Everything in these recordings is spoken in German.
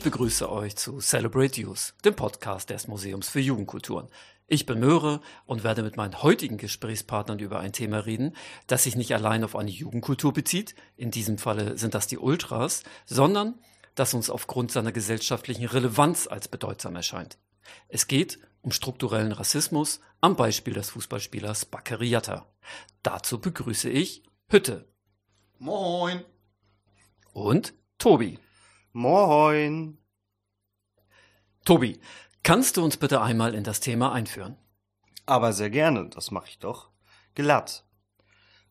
Ich begrüße euch zu Celebrate Youth, dem Podcast des Museums für Jugendkulturen. Ich bin Möhre und werde mit meinen heutigen Gesprächspartnern über ein Thema reden, das sich nicht allein auf eine Jugendkultur bezieht, in diesem Falle sind das die Ultras, sondern das uns aufgrund seiner gesellschaftlichen Relevanz als bedeutsam erscheint. Es geht um strukturellen Rassismus am Beispiel des Fußballspielers Bakary Yatta. Dazu begrüße ich Hütte. Moin. Und Tobi. Moin. Tobi, kannst du uns bitte einmal in das Thema einführen? Aber sehr gerne, das mache ich doch. Glatt.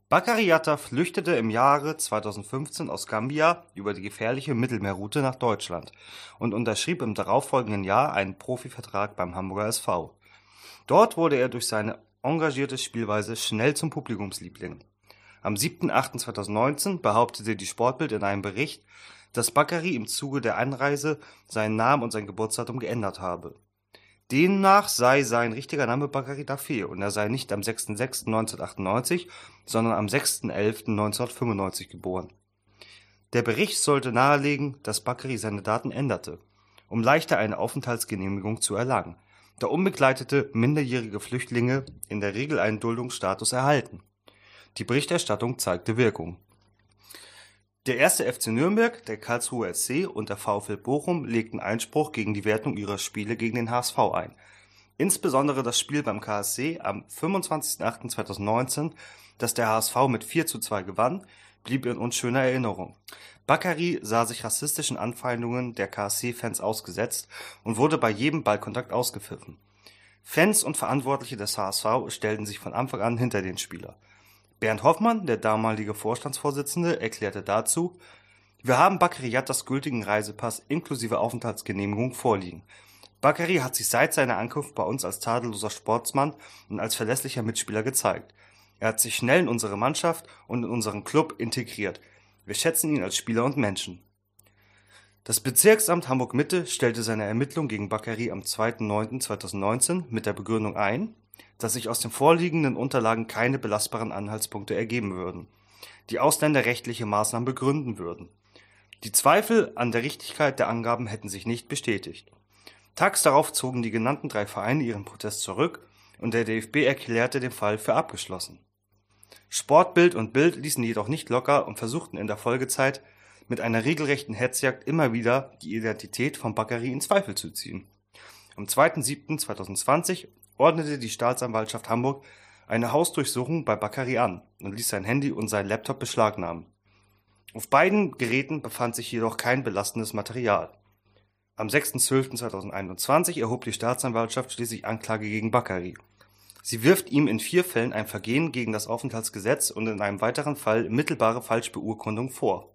Bakary Yatta flüchtete im Jahre 2015 aus Gambia über die gefährliche Mittelmeerroute nach Deutschland und unterschrieb im darauffolgenden Jahr einen Profivertrag beim Hamburger SV. Dort wurde er durch seine engagierte Spielweise schnell zum Publikumsliebling. Am 7.8.2019 behauptete die Sportbild in einem Bericht, dass Bakary im Zuge der Anreise seinen Namen und sein Geburtsdatum geändert habe. Demnach sei sein richtiger Name Bakary Dafé und er sei nicht am 6.6.1998, sondern am 6.11.1995 geboren. Der Bericht sollte nahelegen, dass Bakary seine Daten änderte, um leichter eine Aufenthaltsgenehmigung zu erlangen, da unbegleitete minderjährige Flüchtlinge in der Regel einen Duldungsstatus erhalten. Die Berichterstattung zeigte Wirkung. Der erste FC Nürnberg, der Karlsruher SC und der VfL Bochum legten Einspruch gegen die Wertung ihrer Spiele gegen den HSV ein. Insbesondere das Spiel beim KSC am 25.08.2019, das der HSV mit 4 zu 2 gewann, blieb in unschöner Erinnerung. Bakary sah sich rassistischen Anfeindungen der KSC-Fans ausgesetzt und wurde bei jedem Ballkontakt ausgepfiffen. Fans und Verantwortliche des HSV stellten sich von Anfang an hinter den Spieler. Bernd Hoffmann, der damalige Vorstandsvorsitzende, erklärte dazu, wir haben Bakary Yattas gültigen Reisepass inklusive Aufenthaltsgenehmigung vorliegen. Bakary hat sich seit seiner Ankunft bei uns als tadelloser Sportsmann und als verlässlicher Mitspieler gezeigt. Er hat sich schnell in unsere Mannschaft und in unseren Club integriert. Wir schätzen ihn als Spieler und Menschen. Das Bezirksamt Hamburg-Mitte stellte seine Ermittlung gegen Bakary am 2.9.2019 mit der Begründung ein, dass sich aus den vorliegenden Unterlagen keine belastbaren Anhaltspunkte ergeben würden, die Ausländer rechtliche Maßnahmen begründen würden. Die Zweifel an der Richtigkeit der Angaben hätten sich nicht bestätigt. Tags darauf zogen die genannten drei Vereine ihren Protest zurück und der DFB erklärte den Fall für abgeschlossen. Sportbild und Bild ließen jedoch nicht locker und versuchten in der Folgezeit mit einer regelrechten Hetzjagd immer wieder die Identität von Bakary in Zweifel zu ziehen. Am 2.7.2020 ordnete die Staatsanwaltschaft Hamburg eine Hausdurchsuchung bei Bakary an und ließ sein Handy und sein Laptop beschlagnahmen. Auf beiden Geräten befand sich jedoch kein belastendes Material. Am 6.12.2021 erhob die Staatsanwaltschaft schließlich Anklage gegen Bakary. Sie wirft ihm in vier Fällen ein Vergehen gegen das Aufenthaltsgesetz und in einem weiteren Fall mittelbare Falschbeurkundung vor.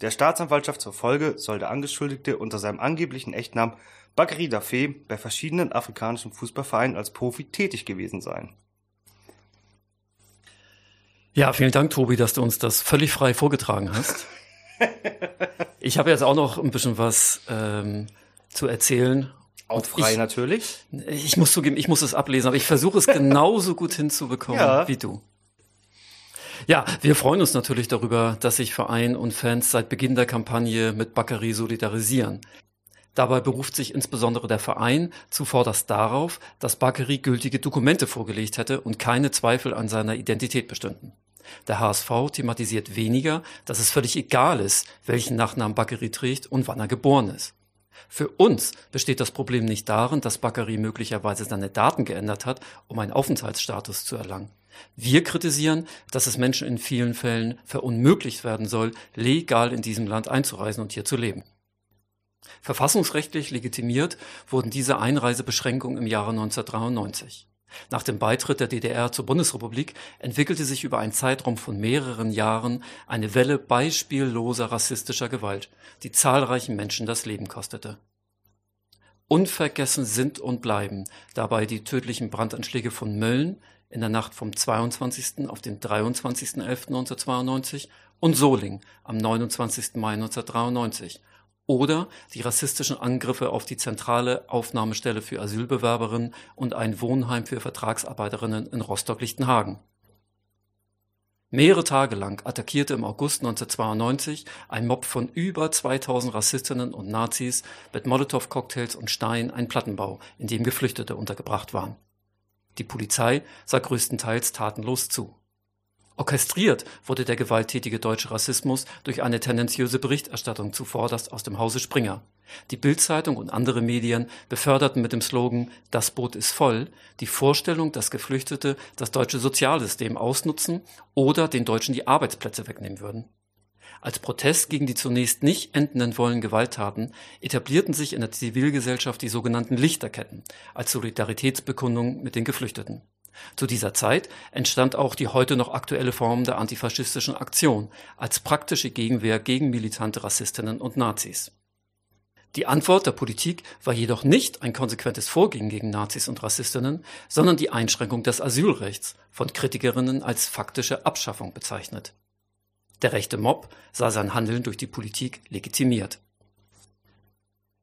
Der Staatsanwaltschaft zur Folge soll der Angeschuldigte unter seinem angeblichen Echtnamen Bakary Dafé bei verschiedenen afrikanischen Fußballvereinen als Profi tätig gewesen sein. Ja, vielen Dank, Tobi, dass du uns das völlig frei vorgetragen hast. ich habe jetzt auch noch ein bisschen was ähm, zu erzählen. Auch frei ich, natürlich. Ich muss zugeben, ich muss es ablesen, aber ich versuche es genauso gut hinzubekommen ja. wie du. Ja, wir freuen uns natürlich darüber, dass sich Verein und Fans seit Beginn der Kampagne mit Bakary solidarisieren. Dabei beruft sich insbesondere der Verein zuvorderst darauf, dass Bakary gültige Dokumente vorgelegt hätte und keine Zweifel an seiner Identität bestünden. Der HSV thematisiert weniger, dass es völlig egal ist, welchen Nachnamen Bakary trägt und wann er geboren ist. Für uns besteht das Problem nicht darin, dass Bakary möglicherweise seine Daten geändert hat, um einen Aufenthaltsstatus zu erlangen. Wir kritisieren, dass es Menschen in vielen Fällen verunmöglicht werden soll, legal in diesem Land einzureisen und hier zu leben. Verfassungsrechtlich legitimiert wurden diese Einreisebeschränkungen im Jahre 1993. Nach dem Beitritt der DDR zur Bundesrepublik entwickelte sich über einen Zeitraum von mehreren Jahren eine Welle beispielloser rassistischer Gewalt, die zahlreichen Menschen das Leben kostete. Unvergessen sind und bleiben dabei die tödlichen Brandanschläge von Mölln in der Nacht vom 22. auf den 23.11.1992 und Soling am 29. Mai 1993 oder die rassistischen Angriffe auf die zentrale Aufnahmestelle für Asylbewerberinnen und ein Wohnheim für Vertragsarbeiterinnen in Rostock-Lichtenhagen. Mehrere Tage lang attackierte im August 1992 ein Mob von über 2000 Rassistinnen und Nazis mit Molotow-Cocktails und Steinen einen Plattenbau, in dem Geflüchtete untergebracht waren. Die Polizei sah größtenteils tatenlos zu. Orchestriert wurde der gewalttätige deutsche Rassismus durch eine tendenziöse Berichterstattung zuvorderst aus dem Hause Springer. Die Bildzeitung und andere Medien beförderten mit dem Slogan Das Boot ist voll die Vorstellung, dass Geflüchtete das deutsche Sozialsystem ausnutzen oder den Deutschen die Arbeitsplätze wegnehmen würden. Als Protest gegen die zunächst nicht enden wollen Gewalttaten etablierten sich in der Zivilgesellschaft die sogenannten Lichterketten als Solidaritätsbekundung mit den Geflüchteten. Zu dieser Zeit entstand auch die heute noch aktuelle Form der antifaschistischen Aktion als praktische Gegenwehr gegen militante Rassistinnen und Nazis. Die Antwort der Politik war jedoch nicht ein konsequentes Vorgehen gegen Nazis und Rassistinnen, sondern die Einschränkung des Asylrechts, von Kritikerinnen als faktische Abschaffung bezeichnet. Der rechte Mob sah sein Handeln durch die Politik legitimiert.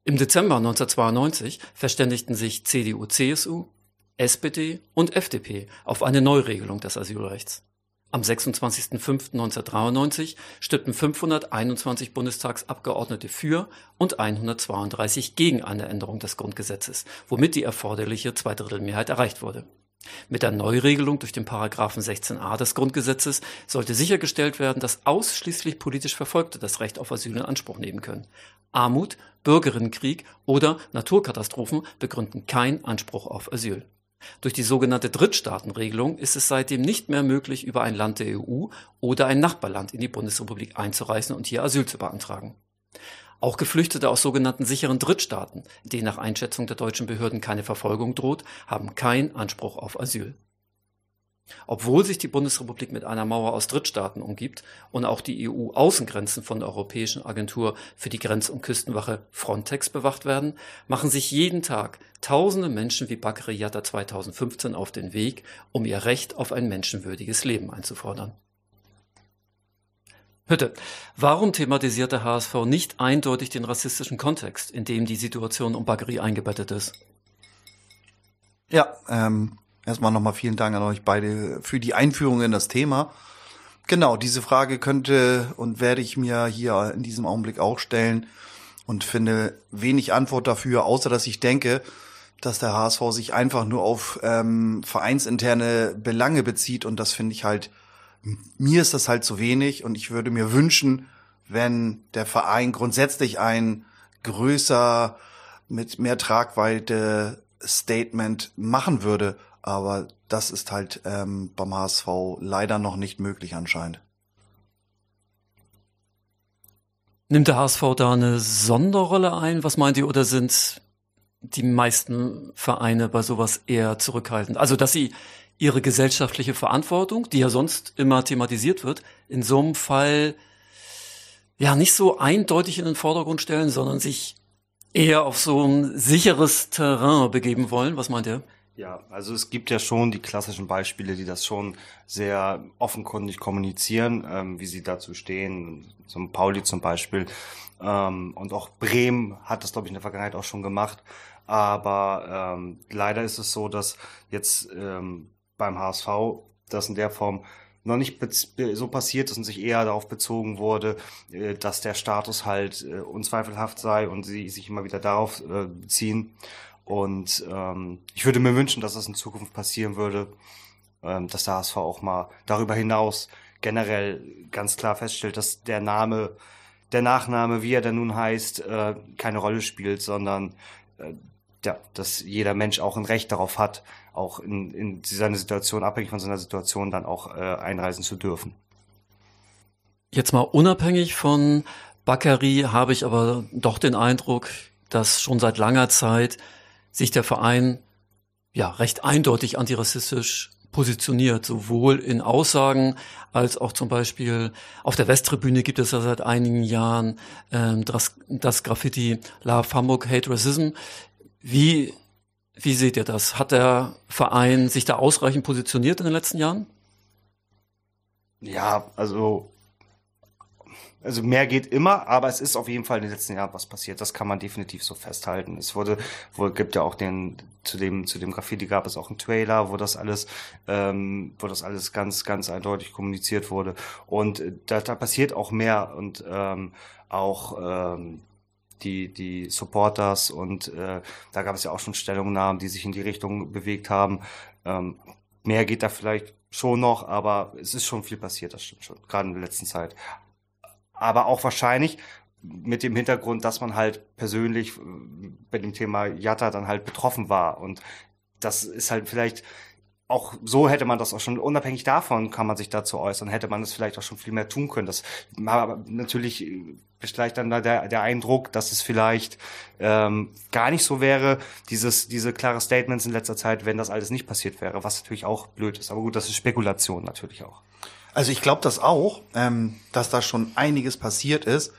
Im Dezember 1992 verständigten sich CDU, CSU, SPD und FDP auf eine Neuregelung des Asylrechts. Am 26.05.1993 stimmten 521 Bundestagsabgeordnete für und 132 gegen eine Änderung des Grundgesetzes, womit die erforderliche Zweidrittelmehrheit erreicht wurde. Mit der Neuregelung durch den Paragraphen 16a des Grundgesetzes sollte sichergestellt werden, dass ausschließlich politisch Verfolgte das Recht auf Asyl in Anspruch nehmen können. Armut, Bürgerinnenkrieg oder Naturkatastrophen begründen keinen Anspruch auf Asyl. Durch die sogenannte Drittstaatenregelung ist es seitdem nicht mehr möglich, über ein Land der EU oder ein Nachbarland in die Bundesrepublik einzureisen und hier Asyl zu beantragen. Auch Geflüchtete aus sogenannten sicheren Drittstaaten, denen nach Einschätzung der deutschen Behörden keine Verfolgung droht, haben keinen Anspruch auf Asyl. Obwohl sich die Bundesrepublik mit einer Mauer aus Drittstaaten umgibt und auch die EU-Außengrenzen von der Europäischen Agentur für die Grenz- und Küstenwache Frontex bewacht werden, machen sich jeden Tag tausende Menschen wie Bakri Yatta 2015 auf den Weg, um ihr Recht auf ein menschenwürdiges Leben einzufordern. Hütte, warum thematisiert der HSV nicht eindeutig den rassistischen Kontext, in dem die Situation um Bakri eingebettet ist? Ja, ähm, Erstmal nochmal vielen Dank an euch beide für die Einführung in das Thema. Genau, diese Frage könnte und werde ich mir hier in diesem Augenblick auch stellen und finde wenig Antwort dafür, außer dass ich denke, dass der HSV sich einfach nur auf ähm, vereinsinterne Belange bezieht und das finde ich halt, mir ist das halt zu wenig und ich würde mir wünschen, wenn der Verein grundsätzlich ein größer mit mehr Tragweite Statement machen würde aber das ist halt ähm, beim HSV leider noch nicht möglich anscheinend. Nimmt der HSV da eine Sonderrolle ein? Was meint ihr? Oder sind die meisten Vereine bei sowas eher zurückhaltend? Also, dass sie ihre gesellschaftliche Verantwortung, die ja sonst immer thematisiert wird, in so einem Fall ja nicht so eindeutig in den Vordergrund stellen, sondern sich eher auf so ein sicheres Terrain begeben wollen. Was meint ihr? Ja, also es gibt ja schon die klassischen Beispiele, die das schon sehr offenkundig kommunizieren, ähm, wie sie dazu stehen. Zum Pauli zum Beispiel. Ähm, und auch Bremen hat das, glaube ich, in der Vergangenheit auch schon gemacht. Aber ähm, leider ist es so, dass jetzt ähm, beim HSV das in der Form noch nicht so passiert ist und sich eher darauf bezogen wurde, äh, dass der Status halt äh, unzweifelhaft sei und sie sich immer wieder darauf äh, beziehen. Und ähm, ich würde mir wünschen, dass das in Zukunft passieren würde, ähm, dass der HSV auch mal darüber hinaus generell ganz klar feststellt, dass der Name, der Nachname, wie er denn nun heißt, äh, keine Rolle spielt, sondern äh, ja, dass jeder Mensch auch ein Recht darauf hat, auch in, in seiner Situation, abhängig von seiner Situation, dann auch äh, einreisen zu dürfen. Jetzt mal unabhängig von Bakary habe ich aber doch den Eindruck, dass schon seit langer Zeit sich der Verein ja recht eindeutig antirassistisch positioniert, sowohl in Aussagen als auch zum Beispiel auf der Westtribüne gibt es ja seit einigen Jahren ähm, das, das Graffiti Love Hamburg Hate Racism. Wie, wie seht ihr das? Hat der Verein sich da ausreichend positioniert in den letzten Jahren? Ja, also also mehr geht immer, aber es ist auf jeden Fall in den letzten Jahren was passiert. Das kann man definitiv so festhalten. Es wurde, wo gibt ja auch den zu dem zu dem Graffiti gab es auch einen Trailer, wo das alles, ähm, wo das alles ganz ganz eindeutig kommuniziert wurde. Und äh, da, da passiert auch mehr und ähm, auch ähm, die, die Supporters und äh, da gab es ja auch schon Stellungnahmen, die sich in die Richtung bewegt haben. Ähm, mehr geht da vielleicht schon noch, aber es ist schon viel passiert, das stimmt schon, gerade in der letzten Zeit. Aber auch wahrscheinlich mit dem Hintergrund, dass man halt persönlich äh, bei dem Thema Jatta dann halt betroffen war. Und das ist halt vielleicht auch so hätte man das auch schon, unabhängig davon kann man sich dazu äußern, hätte man es vielleicht auch schon viel mehr tun können. Das aber natürlich besteigt dann da der, der Eindruck, dass es vielleicht ähm, gar nicht so wäre, dieses, diese klare Statements in letzter Zeit, wenn das alles nicht passiert wäre, was natürlich auch blöd ist. Aber gut, das ist Spekulation natürlich auch. Also ich glaube das auch, ähm, dass da schon einiges passiert ist.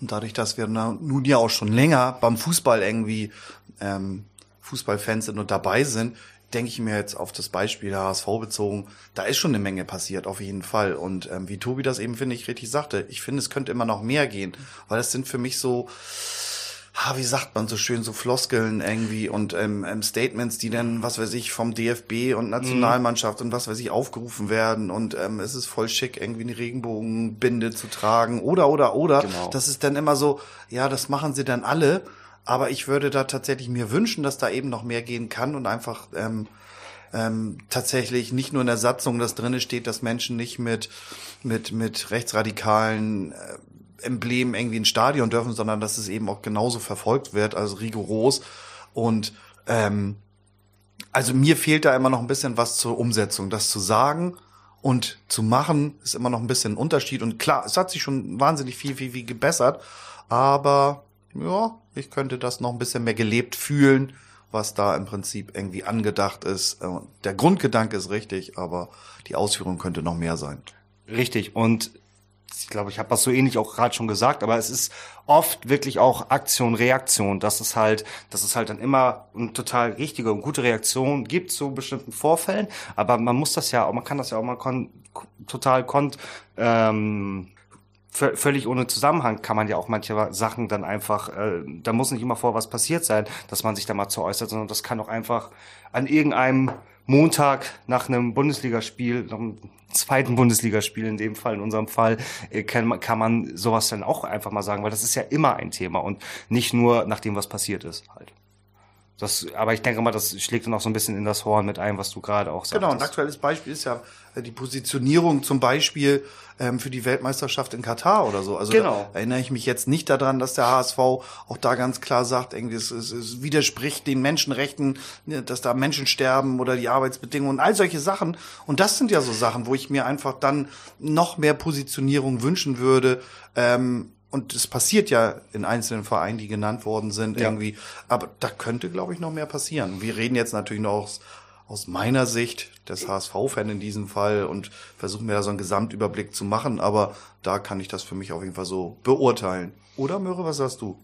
Und dadurch, dass wir nun ja auch schon länger beim Fußball irgendwie ähm, Fußballfans sind und dabei sind, denke ich mir jetzt auf das Beispiel der HSV bezogen, da ist schon eine Menge passiert, auf jeden Fall. Und ähm, wie Tobi das eben, finde ich, richtig sagte, ich finde, es könnte immer noch mehr gehen, weil das sind für mich so, ha, wie sagt man so schön, so Floskeln irgendwie und ähm, ähm, Statements, die dann, was weiß ich, vom DFB und Nationalmannschaft mhm. und was weiß ich, aufgerufen werden und ähm, es ist voll schick, irgendwie eine Regenbogenbinde zu tragen oder, oder, oder. Genau. Das ist dann immer so, ja, das machen sie dann alle aber ich würde da tatsächlich mir wünschen, dass da eben noch mehr gehen kann und einfach ähm, ähm, tatsächlich nicht nur in der Satzung, dass drinne steht, dass Menschen nicht mit mit mit rechtsradikalen äh, Emblemen irgendwie ins Stadion dürfen, sondern dass es eben auch genauso verfolgt wird, also rigoros. Und ähm, also mir fehlt da immer noch ein bisschen was zur Umsetzung, das zu sagen und zu machen ist immer noch ein bisschen ein Unterschied. Und klar, es hat sich schon wahnsinnig viel, viel, viel gebessert, aber ja, ich könnte das noch ein bisschen mehr gelebt fühlen, was da im Prinzip irgendwie angedacht ist. Der Grundgedanke ist richtig, aber die Ausführung könnte noch mehr sein. Richtig. Und ich glaube, ich habe das so ähnlich auch gerade schon gesagt, aber es ist oft wirklich auch Aktion, Reaktion, dass es halt, dass es halt dann immer eine total richtige und gute Reaktion gibt zu bestimmten Vorfällen. Aber man muss das ja, man kann das ja auch mal kon total kont ähm, völlig ohne Zusammenhang kann man ja auch manche Sachen dann einfach, äh, da muss nicht immer vor was passiert sein, dass man sich da mal zu äußert, sondern das kann auch einfach an irgendeinem Montag nach einem Bundesligaspiel, nach einem zweiten Bundesligaspiel in dem Fall, in unserem Fall, äh, kann, kann man sowas dann auch einfach mal sagen, weil das ist ja immer ein Thema und nicht nur nachdem was passiert ist halt. Das, aber ich denke mal, das schlägt dann auch so ein bisschen in das Horn mit ein, was du gerade auch sagst. Genau, ein aktuelles Beispiel ist ja äh, die Positionierung zum Beispiel ähm, für die Weltmeisterschaft in Katar oder so. Also genau. erinnere ich mich jetzt nicht daran, dass der HSV auch da ganz klar sagt, irgendwie es, es, es widerspricht den Menschenrechten, ne, dass da Menschen sterben oder die Arbeitsbedingungen und all solche Sachen. Und das sind ja so Sachen, wo ich mir einfach dann noch mehr Positionierung wünschen würde. Ähm, und es passiert ja in einzelnen Vereinen, die genannt worden sind, ja. irgendwie. Aber da könnte, glaube ich, noch mehr passieren. Wir reden jetzt natürlich noch aus, meiner Sicht des HSV-Fan in diesem Fall und versuchen mir da so einen Gesamtüberblick zu machen. Aber da kann ich das für mich auf jeden Fall so beurteilen. Oder, Möhre, was sagst du?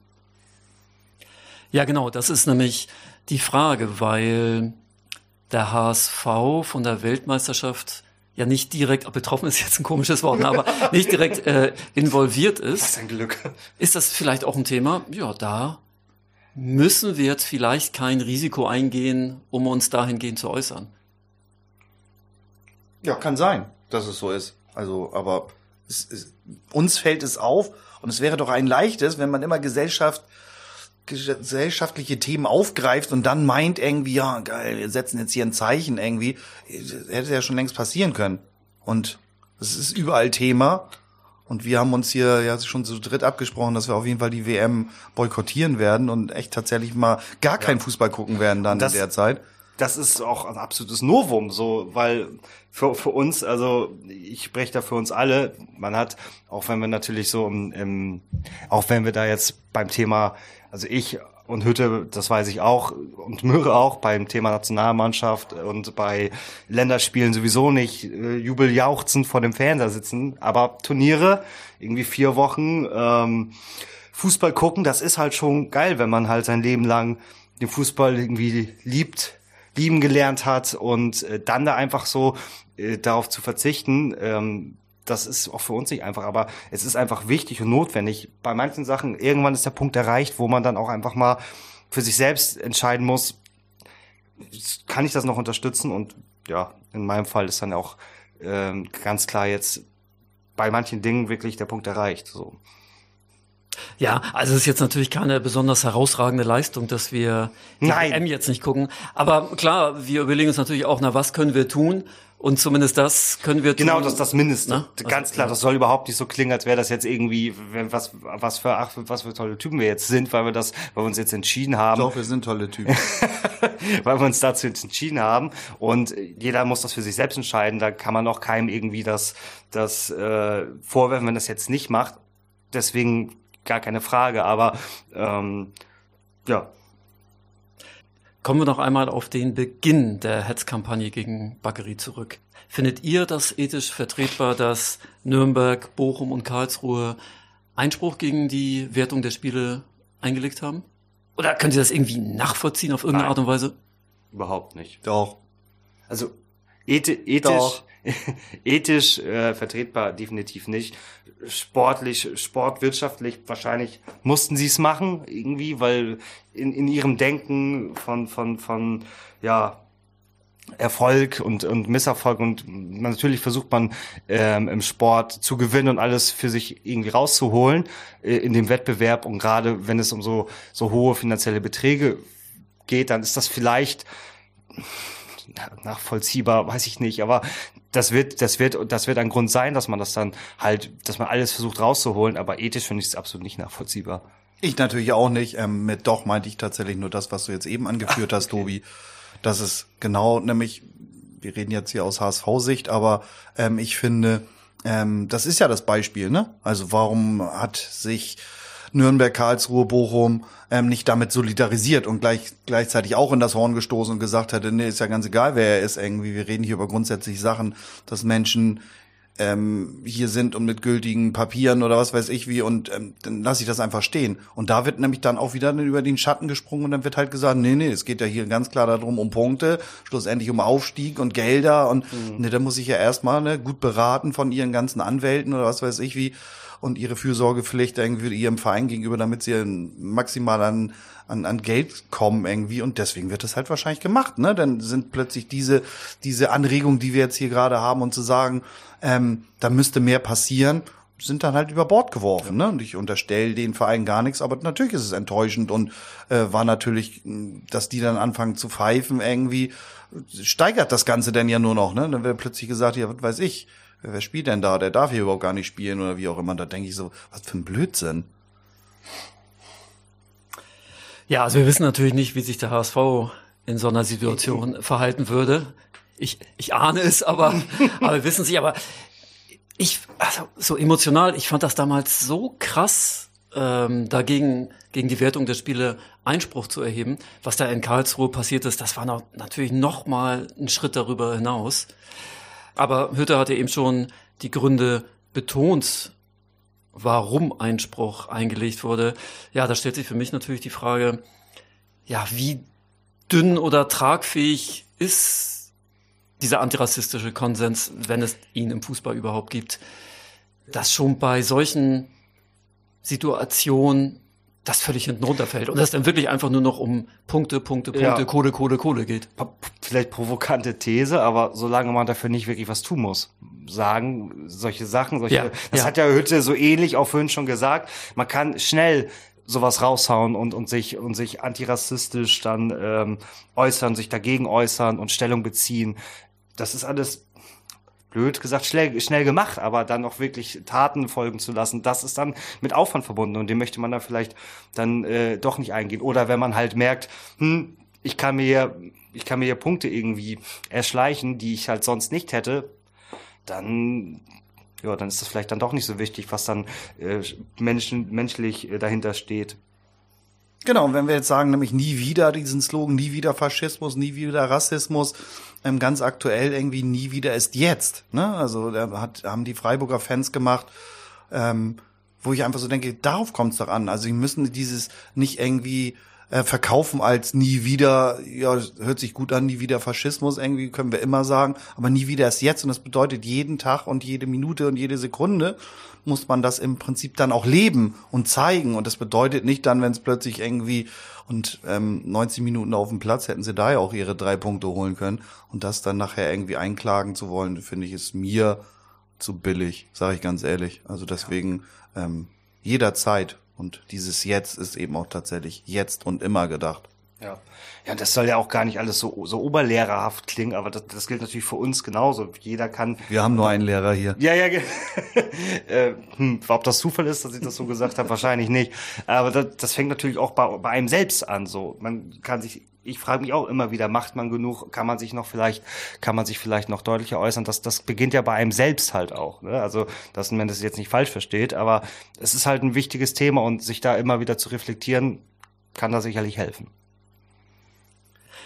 Ja, genau. Das ist nämlich die Frage, weil der HSV von der Weltmeisterschaft ja nicht direkt, betroffen ist jetzt ein komisches Wort, aber nicht direkt äh, involviert ist. Was ein Glück. Ist das vielleicht auch ein Thema? Ja, da müssen wir jetzt vielleicht kein Risiko eingehen, um uns dahingehend zu äußern. Ja, kann sein, dass es so ist. Also, aber es, es, uns fällt es auf und es wäre doch ein leichtes, wenn man immer Gesellschaft gesellschaftliche Themen aufgreift und dann meint irgendwie, ja, geil, wir setzen jetzt hier ein Zeichen irgendwie, hätte ja schon längst passieren können. Und es ist überall Thema. Und wir haben uns hier ja schon zu dritt abgesprochen, dass wir auf jeden Fall die WM boykottieren werden und echt tatsächlich mal gar keinen ja. Fußball gucken werden dann das, in der Zeit. Das ist auch ein absolutes Novum, so, weil für, für uns, also ich spreche da für uns alle, man hat, auch wenn wir natürlich so im, im auch wenn wir da jetzt beim Thema also ich und Hütte, das weiß ich auch, und Möhre auch beim Thema Nationalmannschaft und bei Länderspielen sowieso nicht äh, jubeljauchzend vor dem Fernseher sitzen, aber Turniere, irgendwie vier Wochen, ähm, Fußball gucken, das ist halt schon geil, wenn man halt sein Leben lang den Fußball irgendwie liebt, lieben gelernt hat und äh, dann da einfach so äh, darauf zu verzichten, ähm, das ist auch für uns nicht einfach, aber es ist einfach wichtig und notwendig. Bei manchen Sachen, irgendwann ist der Punkt erreicht, wo man dann auch einfach mal für sich selbst entscheiden muss, kann ich das noch unterstützen? Und ja, in meinem Fall ist dann auch ähm, ganz klar jetzt bei manchen Dingen wirklich der Punkt erreicht. So. Ja, also es ist jetzt natürlich keine besonders herausragende Leistung, dass wir die Nein. WM jetzt nicht gucken. Aber klar, wir überlegen uns natürlich auch, na, was können wir tun? Und zumindest das können wir genau, tun. Genau, das ist das Mindeste. Ne? Ganz also, klar, das soll überhaupt nicht so klingen, als wäre das jetzt irgendwie, was, was für, ach, was für tolle Typen wir jetzt sind, weil wir das, weil wir uns jetzt entschieden haben. Doch, wir sind tolle Typen. weil wir uns dazu entschieden haben. Und jeder muss das für sich selbst entscheiden. Da kann man auch keinem irgendwie das, das äh, vorwerfen, wenn das jetzt nicht macht. Deswegen gar keine Frage. Aber ähm, ja, Kommen wir noch einmal auf den Beginn der Hetzkampagne gegen Bakary zurück. Findet ihr das ethisch vertretbar, dass Nürnberg, Bochum und Karlsruhe Einspruch gegen die Wertung der Spiele eingelegt haben? Oder können Sie das irgendwie nachvollziehen auf irgendeine Nein, Art und Weise? Überhaupt nicht. Doch. Also ethisch, Doch. ethisch äh, vertretbar definitiv nicht sportlich, sportwirtschaftlich wahrscheinlich mussten sie es machen, irgendwie, weil in, in ihrem Denken von, von, von, ja, Erfolg und, und Misserfolg und natürlich versucht man ähm, im Sport zu gewinnen und alles für sich irgendwie rauszuholen äh, in dem Wettbewerb und gerade wenn es um so, so hohe finanzielle Beträge geht, dann ist das vielleicht nachvollziehbar, weiß ich nicht, aber das wird, das wird, das wird ein Grund sein, dass man das dann halt, dass man alles versucht rauszuholen, aber ethisch finde ich es absolut nicht nachvollziehbar. Ich natürlich auch nicht. Ähm, mit doch meinte ich tatsächlich nur das, was du jetzt eben angeführt hast, okay. Tobi. Das ist genau, nämlich, wir reden jetzt hier aus HSV-Sicht, aber ähm, ich finde, ähm, das ist ja das Beispiel, ne? Also warum hat sich Nürnberg, Karlsruhe, Bochum ähm, nicht damit solidarisiert und gleich, gleichzeitig auch in das Horn gestoßen und gesagt hätte, nee, ist ja ganz egal, wer er ist irgendwie. Wir reden hier über grundsätzliche Sachen, dass Menschen ähm, hier sind und mit gültigen Papieren oder was weiß ich wie und ähm, dann lasse ich das einfach stehen. Und da wird nämlich dann auch wieder über den Schatten gesprungen und dann wird halt gesagt, nee, nee, es geht ja hier ganz klar darum, um Punkte, schlussendlich um Aufstieg und Gelder und mhm. nee, da muss ich ja erstmal ne, gut beraten von ihren ganzen Anwälten oder was weiß ich wie und ihre Fürsorgepflicht irgendwie ihrem Verein gegenüber, damit sie maximal an, an, an Geld kommen irgendwie. Und deswegen wird das halt wahrscheinlich gemacht, ne? Dann sind plötzlich diese, diese Anregungen, die wir jetzt hier gerade haben und zu sagen, ähm, da müsste mehr passieren, sind dann halt über Bord geworfen. Ne? Und ich unterstelle den Verein gar nichts, aber natürlich ist es enttäuschend und äh, war natürlich, dass die dann anfangen zu pfeifen irgendwie, steigert das Ganze denn ja nur noch. Ne? Dann wird plötzlich gesagt, ja, was weiß ich, wer spielt denn da? Der darf hier überhaupt gar nicht spielen oder wie auch immer. Da denke ich so, was für ein Blödsinn. Ja, also wir wissen natürlich nicht, wie sich der HSV in so einer Situation verhalten würde. Ich, ich ahne es, aber, aber wissen nicht. Aber ich, also so emotional, ich fand das damals so krass, ähm, dagegen gegen die Wertung der Spiele Einspruch zu erheben. Was da in Karlsruhe passiert ist, das war noch, natürlich noch mal ein Schritt darüber hinaus. Aber Hütter hatte eben schon die Gründe betont, warum Einspruch eingelegt wurde. Ja, da stellt sich für mich natürlich die Frage, ja, wie dünn oder tragfähig ist dieser antirassistische Konsens, wenn es ihn im Fußball überhaupt gibt, dass schon bei solchen Situationen das völlig hinten runterfällt und es dann wirklich einfach nur noch um Punkte, Punkte, Punkte, ja. Kohle, Kohle, Kohle geht. Vielleicht provokante These, aber solange man dafür nicht wirklich was tun muss. Sagen, solche Sachen, solche, ja, das ja. hat ja Hütte so ähnlich auch vorhin schon gesagt. Man kann schnell sowas raushauen und, und sich und sich antirassistisch dann ähm, äußern, sich dagegen äußern und Stellung beziehen. Das ist alles blöd gesagt, schnell, schnell gemacht, aber dann auch wirklich Taten folgen zu lassen, das ist dann mit Aufwand verbunden und dem möchte man dann vielleicht dann äh, doch nicht eingehen. Oder wenn man halt merkt, hm, ich kann mir, ich kann mir hier Punkte irgendwie erschleichen, die ich halt sonst nicht hätte, dann ja, dann ist das vielleicht dann doch nicht so wichtig, was dann äh, Menschen, menschlich äh, dahinter steht. Genau, wenn wir jetzt sagen, nämlich nie wieder diesen Slogan, nie wieder Faschismus, nie wieder Rassismus, ähm, ganz aktuell irgendwie nie wieder ist jetzt. Ne? Also da hat, haben die Freiburger Fans gemacht, ähm, wo ich einfach so denke, darauf kommt es doch an. Also die müssen dieses nicht irgendwie äh, verkaufen als nie wieder, ja, hört sich gut an, nie wieder Faschismus, irgendwie können wir immer sagen, aber nie wieder ist jetzt. Und das bedeutet jeden Tag und jede Minute und jede Sekunde muss man das im Prinzip dann auch leben und zeigen. Und das bedeutet nicht dann, wenn es plötzlich irgendwie und ähm, 90 Minuten auf dem Platz hätten sie da ja auch ihre drei Punkte holen können. Und das dann nachher irgendwie einklagen zu wollen, finde ich, ist mir zu billig, sage ich ganz ehrlich. Also deswegen ähm, jederzeit und dieses Jetzt ist eben auch tatsächlich jetzt und immer gedacht. Ja. Ja, das soll ja auch gar nicht alles so, so oberlehrerhaft klingen, aber das, das gilt natürlich für uns genauso. Jeder kann. Wir haben nur einen Lehrer hier. Ja, ja. äh, hm, ob das Zufall ist, dass ich das so gesagt habe, wahrscheinlich nicht. Aber das, das fängt natürlich auch bei, bei einem selbst an. So, man kann sich ich frage mich auch immer wieder, macht man genug, kann man sich noch vielleicht, kann man sich vielleicht noch deutlicher äußern? Das, das beginnt ja bei einem selbst halt auch. Ne? Also, dass man das jetzt nicht falsch versteht, aber es ist halt ein wichtiges Thema und sich da immer wieder zu reflektieren, kann da sicherlich helfen.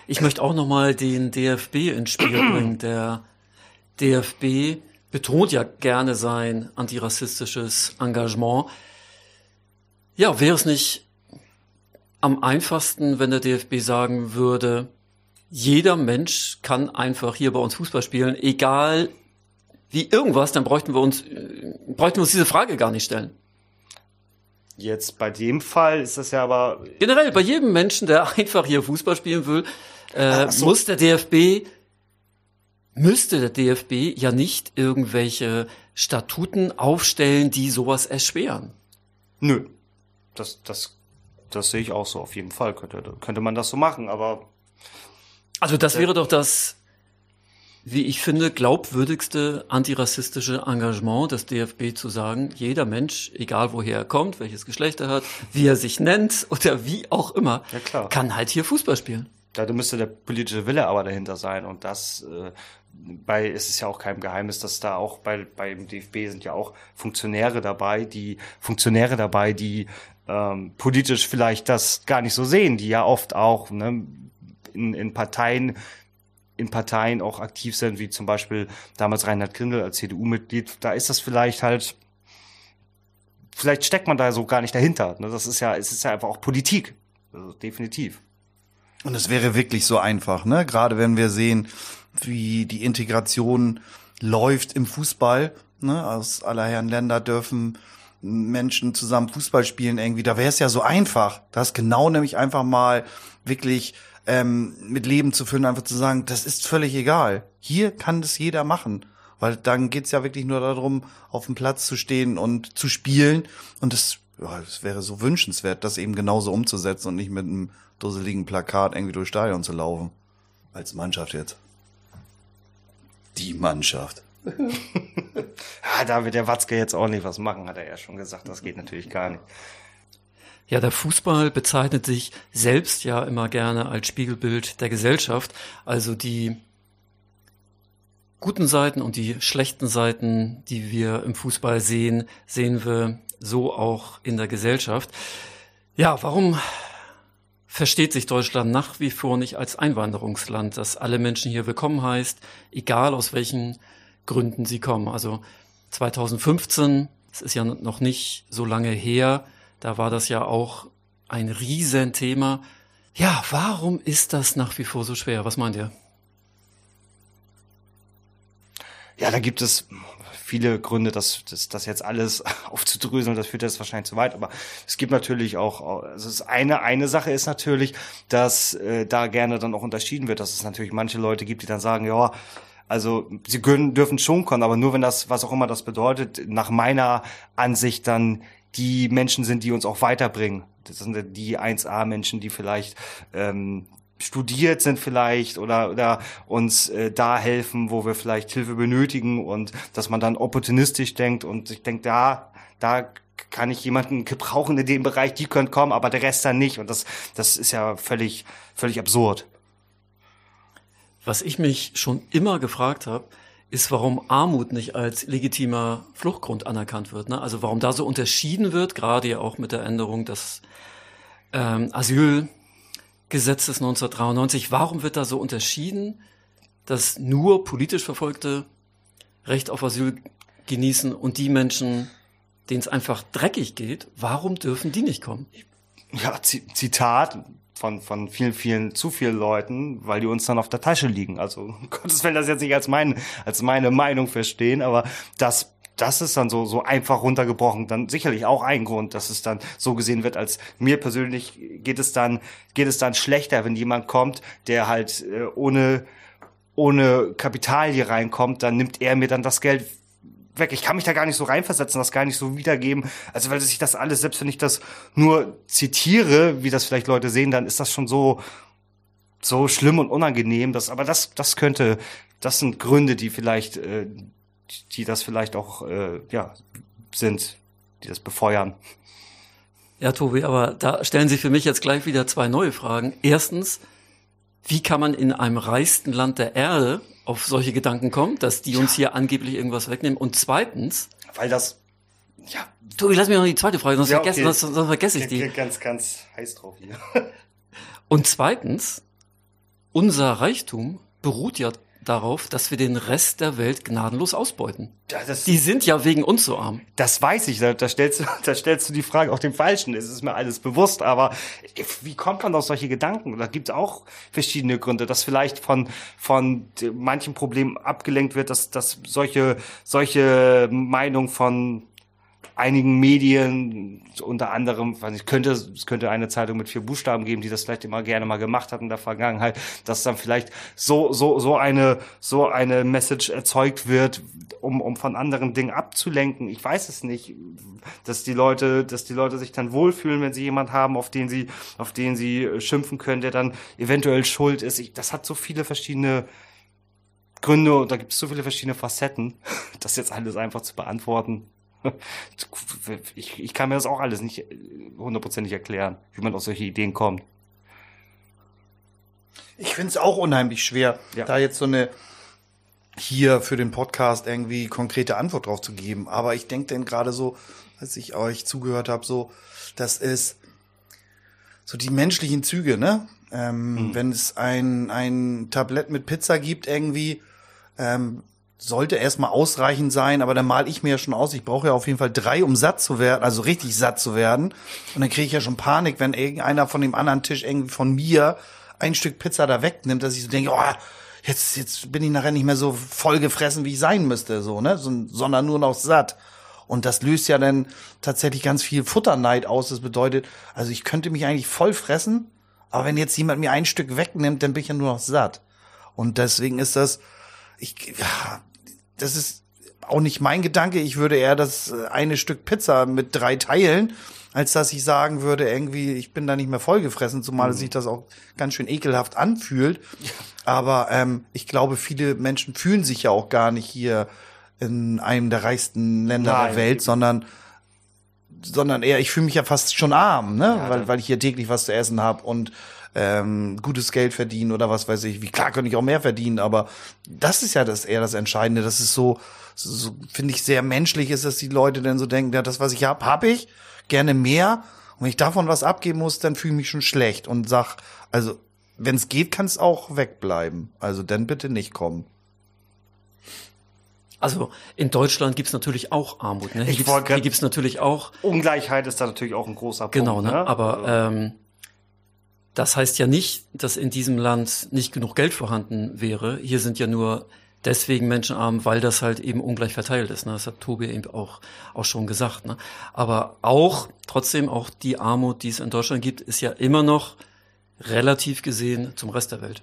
Ich möchte auch nochmal den DFB ins Spiel bringen. Der DFB betont ja gerne sein antirassistisches Engagement. Ja, wäre es nicht am einfachsten, wenn der DFB sagen würde, jeder Mensch kann einfach hier bei uns Fußball spielen, egal wie irgendwas, dann bräuchten wir uns, äh, bräuchten wir uns diese Frage gar nicht stellen. Jetzt bei dem Fall ist das ja aber. Generell, bei jedem Menschen, der einfach hier Fußball spielen will, äh, so. muss der DFB, müsste der DFB ja nicht irgendwelche Statuten aufstellen, die sowas erschweren. Nö. Das, das das sehe ich auch so, auf jeden Fall könnte, könnte man das so machen, aber. Also das wäre doch das, wie ich finde, glaubwürdigste antirassistische Engagement des DFB zu sagen, jeder Mensch, egal woher er kommt, welches Geschlecht er hat, wie er sich nennt oder wie auch immer, ja, kann halt hier Fußball spielen. Da müsste der politische Wille aber dahinter sein und das äh, bei es ist ja auch kein Geheimnis, dass da auch bei beim DFB sind ja auch Funktionäre dabei, die Funktionäre dabei, die ähm, politisch vielleicht das gar nicht so sehen, die ja oft auch ne, in, in Parteien in Parteien auch aktiv sind, wie zum Beispiel damals Reinhard Grindel als CDU-Mitglied, da ist das vielleicht halt, vielleicht steckt man da so gar nicht dahinter. Ne? Das ist ja, es ist ja einfach auch Politik, also definitiv. Und es wäre wirklich so einfach, ne? Gerade wenn wir sehen, wie die Integration läuft im Fußball, ne? Aus aller Herren Länder dürfen Menschen zusammen Fußball spielen irgendwie, da wäre es ja so einfach, das genau nämlich einfach mal wirklich ähm, mit Leben zu füllen, einfach zu sagen, das ist völlig egal. Hier kann das jeder machen. Weil dann geht's ja wirklich nur darum, auf dem Platz zu stehen und zu spielen. Und das, ja, das wäre so wünschenswert, das eben genauso umzusetzen und nicht mit einem dusseligen Plakat irgendwie durchs Stadion zu laufen. Als Mannschaft jetzt. Die Mannschaft. Ja, da wird der Watzke jetzt auch nicht was machen, hat er ja schon gesagt. Das geht natürlich gar nicht. Ja, der Fußball bezeichnet sich selbst ja immer gerne als Spiegelbild der Gesellschaft. Also die guten Seiten und die schlechten Seiten, die wir im Fußball sehen, sehen wir so auch in der Gesellschaft. Ja, warum versteht sich Deutschland nach wie vor nicht als Einwanderungsland, das alle Menschen hier willkommen heißt, egal aus welchen Gründen sie kommen. Also 2015, das ist ja noch nicht so lange her, da war das ja auch ein Riesenthema. Ja, warum ist das nach wie vor so schwer? Was meint ihr? Ja, da gibt es viele Gründe, das, das, das jetzt alles aufzudröseln, das führt jetzt wahrscheinlich zu weit, aber es gibt natürlich auch, also es eine, eine Sache ist natürlich, dass äh, da gerne dann auch unterschieden wird, dass es natürlich manche Leute gibt, die dann sagen, ja, also sie können, dürfen schon kommen, aber nur wenn das, was auch immer das bedeutet, nach meiner Ansicht dann die Menschen sind, die uns auch weiterbringen. Das sind die 1A-Menschen, die vielleicht ähm, studiert sind vielleicht oder, oder uns äh, da helfen, wo wir vielleicht Hilfe benötigen und dass man dann opportunistisch denkt und ich denke, da, da kann ich jemanden gebrauchen in dem Bereich, die können kommen, aber der Rest dann nicht und das, das ist ja völlig, völlig absurd. Was ich mich schon immer gefragt habe, ist, warum Armut nicht als legitimer Fluchtgrund anerkannt wird. Ne? Also warum da so unterschieden wird, gerade ja auch mit der Änderung des ähm, Asylgesetzes 1993. Warum wird da so unterschieden, dass nur politisch Verfolgte Recht auf Asyl genießen und die Menschen, denen es einfach dreckig geht, warum dürfen die nicht kommen? Ja, Zitat, von, von vielen, vielen, zu vielen Leuten, weil die uns dann auf der Tasche liegen. Also, Gottes Willen das jetzt nicht als, mein, als meine Meinung verstehen, aber das das ist dann so, so einfach runtergebrochen. Dann sicherlich auch ein Grund, dass es dann so gesehen wird, als mir persönlich geht es dann, geht es dann schlechter, wenn jemand kommt, der halt äh, ohne, ohne Kapital hier reinkommt, dann nimmt er mir dann das Geld weg. Ich kann mich da gar nicht so reinversetzen, das gar nicht so wiedergeben. Also weil sich das alles, selbst wenn ich das nur zitiere, wie das vielleicht Leute sehen, dann ist das schon so so schlimm und unangenehm. Das, aber das, das könnte, das sind Gründe, die vielleicht, äh, die das vielleicht auch äh, ja sind, die das befeuern. Ja, Tobi, aber da stellen sich für mich jetzt gleich wieder zwei neue Fragen. Erstens, wie kann man in einem reichsten Land der Erde auf solche Gedanken kommt, dass die uns hier angeblich irgendwas wegnehmen. Und zweitens, weil das ja. Tobi, lass mich noch die zweite Frage, sonst, ja, okay. vergesse, sonst, sonst vergesse ich die. Ganz, ganz heiß drauf hier. Und zweitens, unser Reichtum beruht ja darauf, dass wir den Rest der Welt gnadenlos ausbeuten. Das, die sind ja wegen uns so arm. Das weiß ich. Da, da, stellst du, da stellst du die Frage auf den Falschen. Es ist mir alles bewusst. Aber wie kommt man auf solche Gedanken? Da gibt es auch verschiedene Gründe, dass vielleicht von, von manchen Problemen abgelenkt wird, dass, dass solche, solche Meinung von einigen Medien, unter anderem, weiß ich, könnte, es könnte eine Zeitung mit vier Buchstaben geben, die das vielleicht immer gerne mal gemacht hat in der Vergangenheit, dass dann vielleicht so, so, so eine, so eine Message erzeugt wird, um, um von anderen Dingen abzulenken. Ich weiß es nicht, dass die Leute, dass die Leute sich dann wohlfühlen, wenn sie jemand haben, auf den sie, auf den sie schimpfen können, der dann eventuell schuld ist. Ich, das hat so viele verschiedene Gründe und da gibt es so viele verschiedene Facetten, das jetzt alles einfach zu beantworten ich, ich kann mir das auch alles nicht äh, hundertprozentig erklären, wie man auf solche Ideen kommt. Ich finde es auch unheimlich schwer, ja. da jetzt so eine hier für den Podcast irgendwie konkrete Antwort drauf zu geben. Aber ich denke denn gerade so, als ich euch zugehört habe, so, das ist so die menschlichen Züge, ne? Ähm, mhm. Wenn es ein, ein Tablett mit Pizza gibt, irgendwie, ähm, sollte erstmal ausreichend sein, aber dann mal ich mir ja schon aus, ich brauche ja auf jeden Fall drei, um satt zu werden, also richtig satt zu werden. Und dann kriege ich ja schon Panik, wenn irgendeiner von dem anderen Tisch irgendwie von mir ein Stück Pizza da wegnimmt, dass ich so denke, oh, jetzt, jetzt bin ich nachher nicht mehr so voll gefressen, wie ich sein müsste, so, ne, sondern nur noch satt. Und das löst ja dann tatsächlich ganz viel Futterneid aus. Das bedeutet, also ich könnte mich eigentlich voll fressen, aber wenn jetzt jemand mir ein Stück wegnimmt, dann bin ich ja nur noch satt. Und deswegen ist das, ich, ja, das ist auch nicht mein Gedanke. Ich würde eher das äh, eine Stück Pizza mit drei teilen, als dass ich sagen würde, irgendwie, ich bin da nicht mehr vollgefressen, zumal mhm. sich das auch ganz schön ekelhaft anfühlt. Aber ähm, ich glaube, viele Menschen fühlen sich ja auch gar nicht hier in einem der reichsten Länder Nein. der Welt, sondern sondern eher, ich fühle mich ja fast schon arm, ne? Ja, weil, weil ich hier täglich was zu essen habe und ähm, gutes Geld verdienen oder was weiß ich. Wie klar könnte ich auch mehr verdienen, aber das ist ja das eher das Entscheidende. Das ist so, so finde ich sehr menschlich ist, dass die Leute dann so denken, ja, das, was ich habe, habe ich gerne mehr. Und wenn ich davon was abgeben muss, dann fühle ich mich schon schlecht und sag, also wenn es geht, kann es auch wegbleiben. Also dann bitte nicht kommen. Also in Deutschland gibt's natürlich auch Armut. Ne? Hier hier gibt's natürlich auch. Ungleichheit ist da natürlich auch ein großer Punkt. Genau, ne? ne? aber also. ähm, das heißt ja nicht, dass in diesem Land nicht genug Geld vorhanden wäre. Hier sind ja nur deswegen Menschen arm, weil das halt eben ungleich verteilt ist. Ne? Das hat Tobi eben auch, auch schon gesagt. Ne? Aber auch, trotzdem, auch die Armut, die es in Deutschland gibt, ist ja immer noch relativ gesehen zum Rest der Welt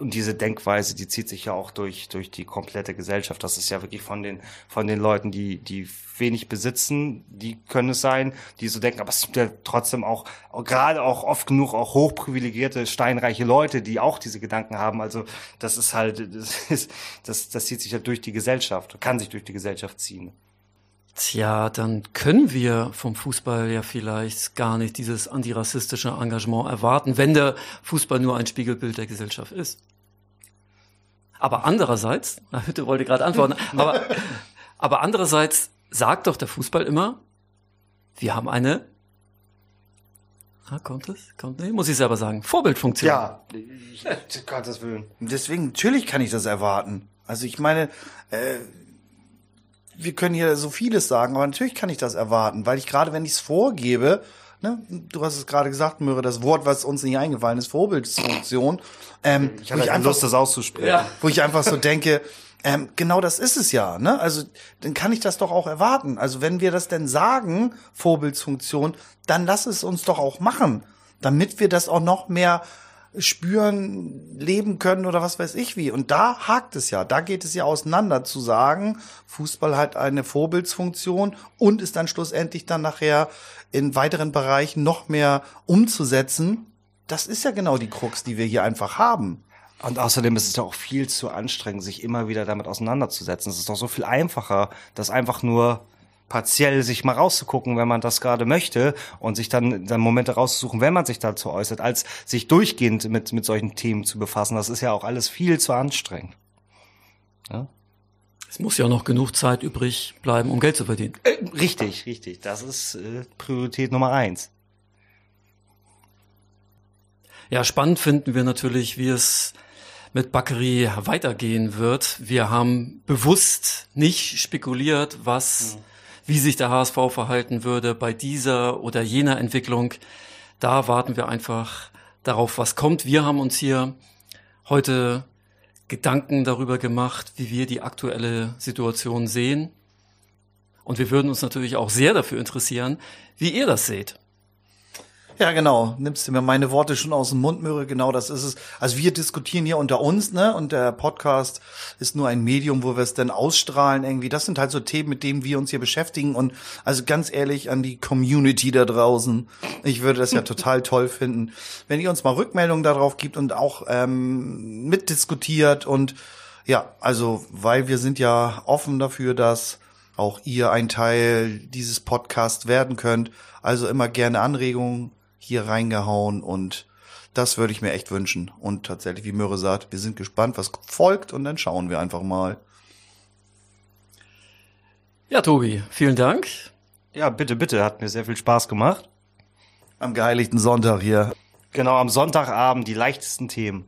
und diese Denkweise, die zieht sich ja auch durch, durch die komplette Gesellschaft. Das ist ja wirklich von den, von den Leuten, die, die wenig besitzen, die können es sein, die so denken, aber es sind ja trotzdem auch, gerade auch oft genug auch hochprivilegierte, steinreiche Leute, die auch diese Gedanken haben. Also das ist halt, das ist, das, das zieht sich ja durch die Gesellschaft, kann sich durch die Gesellschaft ziehen. Tja, dann können wir vom Fußball ja vielleicht gar nicht dieses antirassistische Engagement erwarten, wenn der Fußball nur ein Spiegelbild der Gesellschaft ist. Aber andererseits, na, Hütte wollte gerade antworten, aber, aber andererseits sagt doch der Fußball immer, wir haben eine, ah, kommt es? Kommt, nee, muss ich selber sagen, Vorbildfunktion. Ja, Gottes Willen. Deswegen, natürlich kann ich das erwarten. Also ich meine, äh, wir können hier so vieles sagen, aber natürlich kann ich das erwarten, weil ich gerade, wenn ich es vorgebe, ne, du hast es gerade gesagt, Möhre, das Wort, was uns nicht eingefallen ist, Vorbildsfunktion. Ähm, ich hatte einfach, Lust, das auszusprechen. Ja. Wo ich einfach so denke, ähm, genau das ist es ja, ne? Also dann kann ich das doch auch erwarten. Also wenn wir das denn sagen, Vorbildsfunktion, dann lass es uns doch auch machen, damit wir das auch noch mehr spüren, leben können oder was weiß ich wie. Und da hakt es ja, da geht es ja auseinander zu sagen, Fußball hat eine Vorbildsfunktion und ist dann schlussendlich dann nachher in weiteren Bereichen noch mehr umzusetzen. Das ist ja genau die Krux, die wir hier einfach haben. Und außerdem ist es ja auch viel zu anstrengend, sich immer wieder damit auseinanderzusetzen. Es ist doch so viel einfacher, das einfach nur partiell sich mal rauszugucken, wenn man das gerade möchte und sich dann, dann Momente rauszusuchen, wenn man sich dazu äußert, als sich durchgehend mit, mit solchen Themen zu befassen. Das ist ja auch alles viel zu anstrengend. Ja? Es muss ja noch genug Zeit übrig bleiben, um Geld zu verdienen. Äh, richtig, richtig. Das ist äh, Priorität Nummer eins. Ja, spannend finden wir natürlich, wie es mit Bakary weitergehen wird. Wir haben bewusst nicht spekuliert, was mhm wie sich der HSV verhalten würde bei dieser oder jener Entwicklung. Da warten wir einfach darauf, was kommt. Wir haben uns hier heute Gedanken darüber gemacht, wie wir die aktuelle Situation sehen. Und wir würden uns natürlich auch sehr dafür interessieren, wie ihr das seht. Ja, genau. Nimmst du mir meine Worte schon aus dem Mund, Möhre. Genau, das ist es. Also wir diskutieren hier unter uns, ne? Und der Podcast ist nur ein Medium, wo wir es dann ausstrahlen irgendwie. Das sind halt so Themen, mit denen wir uns hier beschäftigen. Und also ganz ehrlich an die Community da draußen. Ich würde das ja total toll finden, wenn ihr uns mal Rückmeldungen darauf gibt und auch ähm, mitdiskutiert. Und ja, also, weil wir sind ja offen dafür, dass auch ihr ein Teil dieses Podcasts werden könnt. Also immer gerne Anregungen hier reingehauen und das würde ich mir echt wünschen. Und tatsächlich, wie Möhre sagt, wir sind gespannt, was folgt und dann schauen wir einfach mal. Ja, Tobi, vielen Dank. Ja, bitte, bitte, hat mir sehr viel Spaß gemacht. Am geheiligten Sonntag hier. Genau, am Sonntagabend die leichtesten Themen.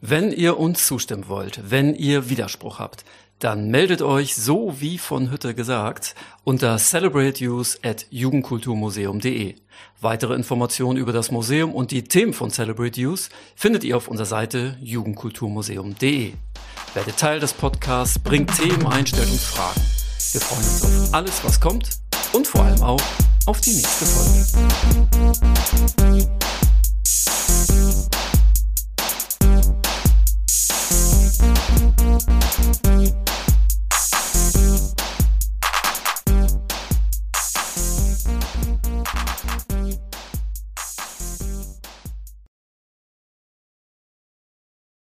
Wenn ihr uns zustimmen wollt, wenn ihr Widerspruch habt, dann meldet euch, so wie von Hütte gesagt, unter celebrateuse at jugendkulturmuseum.de. Weitere Informationen über das Museum und die Themen von Celebrate Youth findet ihr auf unserer Seite jugendkulturmuseum.de. Werdet Teil des Podcasts, bringt Themen, Einstellungen, Fragen. Wir freuen uns auf alles, was kommt und vor allem auch auf die nächste Folge. Thank